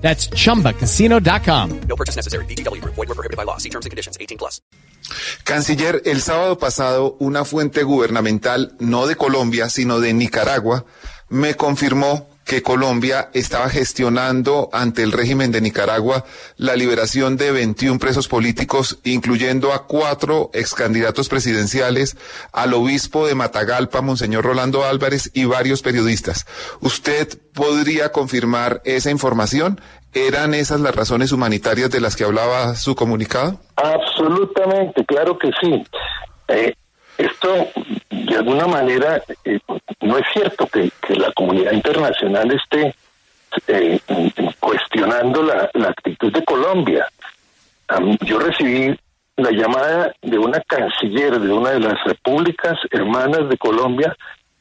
That's chumbacasino.com. No purchase necessary. VGW Group. Void were prohibited by law. See terms and conditions. 18 plus. Canciller, el sábado pasado una fuente gubernamental, no de Colombia, sino de Nicaragua, me confirmó que Colombia estaba gestionando ante el régimen de Nicaragua la liberación de 21 presos políticos, incluyendo a cuatro excandidatos presidenciales, al obispo de Matagalpa, Monseñor Rolando Álvarez, y varios periodistas. ¿Usted podría confirmar esa información? ¿Eran esas las razones humanitarias de las que hablaba su comunicado? Absolutamente, claro que sí. Eh, esto, de alguna manera, eh, no es cierto que, la comunidad internacional esté eh, cuestionando la, actitud de Colombia. Yo recibí la llamada de una canciller de una de las repúblicas hermanas de Colombia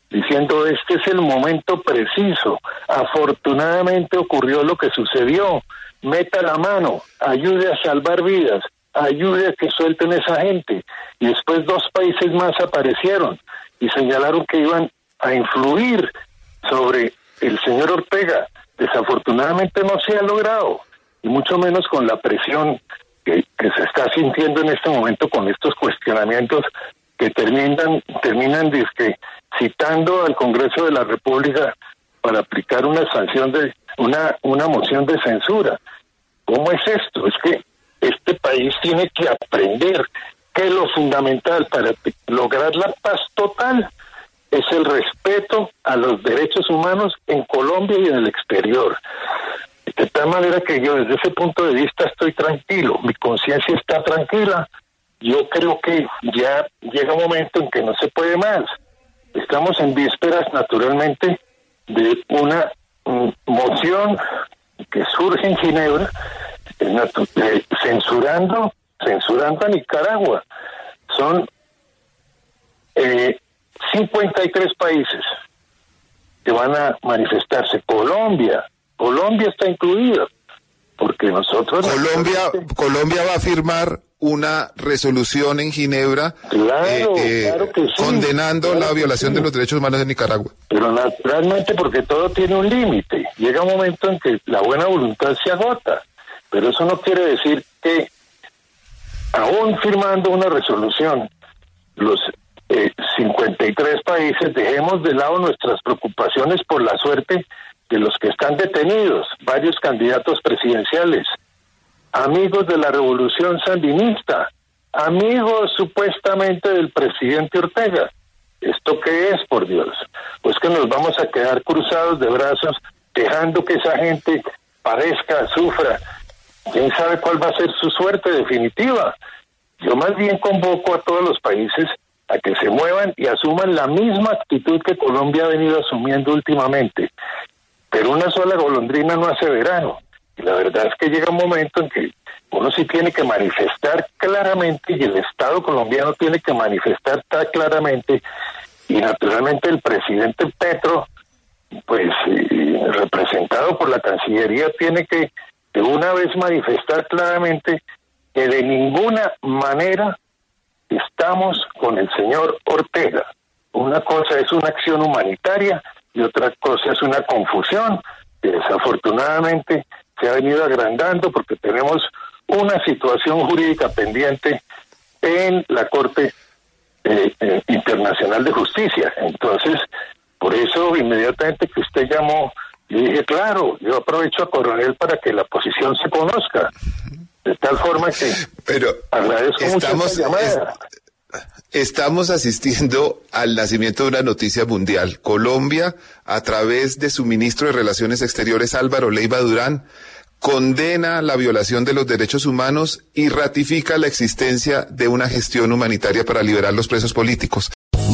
diciendo este es el momento preciso. Afortunadamente ocurrió lo que sucedió. Meta la mano, ayude a salvar vidas, ayude a que suelten esa gente. Y después dos países más aparecieron y señalaron que iban a influir sobre el señor Ortega. Desafortunadamente no se ha logrado, y mucho menos con la presión que, se está sintiendo en este momento con estos cuestionamientos que terminan, terminan disque, citando al Congreso de la República para aplicar una sanción de una, una moción de censura. ¿Cómo es esto? Es que este país tiene que aprender que lo fundamental para lograr la paz total es el respeto a los derechos humanos en Colombia y en el exterior. De tal manera que yo desde ese punto de vista estoy tranquilo, mi conciencia está tranquila. Yo creo que ya llega un momento en que no se puede más. Estamos en vísperas, naturalmente, de una um, moción que surge en Ginebra censurando censurando a Nicaragua. Son eh, 53 países que van a manifestarse. Colombia, Colombia está incluida, porque nosotros... Colombia, Colombia va a firmar una resolución en Ginebra claro, eh, eh, claro que sí, condenando claro la violación sí. de los derechos humanos de Nicaragua. Pero naturalmente porque todo tiene un límite. Llega un momento en que la buena voluntad se agota. Pero eso no quiere decir que aún firmando una resolución, los eh, 53 países dejemos de lado nuestras preocupaciones por la suerte de los que están detenidos, varios candidatos presidenciales, amigos de la revolución sandinista, amigos supuestamente del presidente Ortega. ¿Esto qué es, por Dios? Pues que nos vamos a quedar cruzados de brazos dejando que esa gente padezca, sufra. ¿Quién sabe cuál va a ser su suerte definitiva? Yo más bien convoco a todos los países a que se muevan y asuman la misma actitud que Colombia ha venido asumiendo últimamente. Pero una sola golondrina no hace verano. Y la verdad es que llega un momento en que uno sí tiene que manifestar claramente y el Estado colombiano tiene que manifestar claramente y naturalmente el presidente Petro, pues eh, representado por la Cancillería, tiene que de una vez manifestar claramente que de ninguna manera estamos con el señor Ortega. Una cosa es una acción humanitaria y otra cosa es una confusión que desafortunadamente se ha venido agrandando porque tenemos una situación jurídica pendiente en la Corte eh, eh, Internacional de Justicia. Entonces, por eso inmediatamente que usted llamó, yo dije, claro, yo aprovecho a Coronel para que la posición se conozca. De tal forma que Pero agradezco estamos, mucho. Estamos asistiendo al nacimiento de una noticia mundial. Colombia, a través de su ministro de Relaciones Exteriores, Álvaro Leiva Durán, condena la violación de los derechos humanos y ratifica la existencia de una gestión humanitaria para liberar los presos políticos.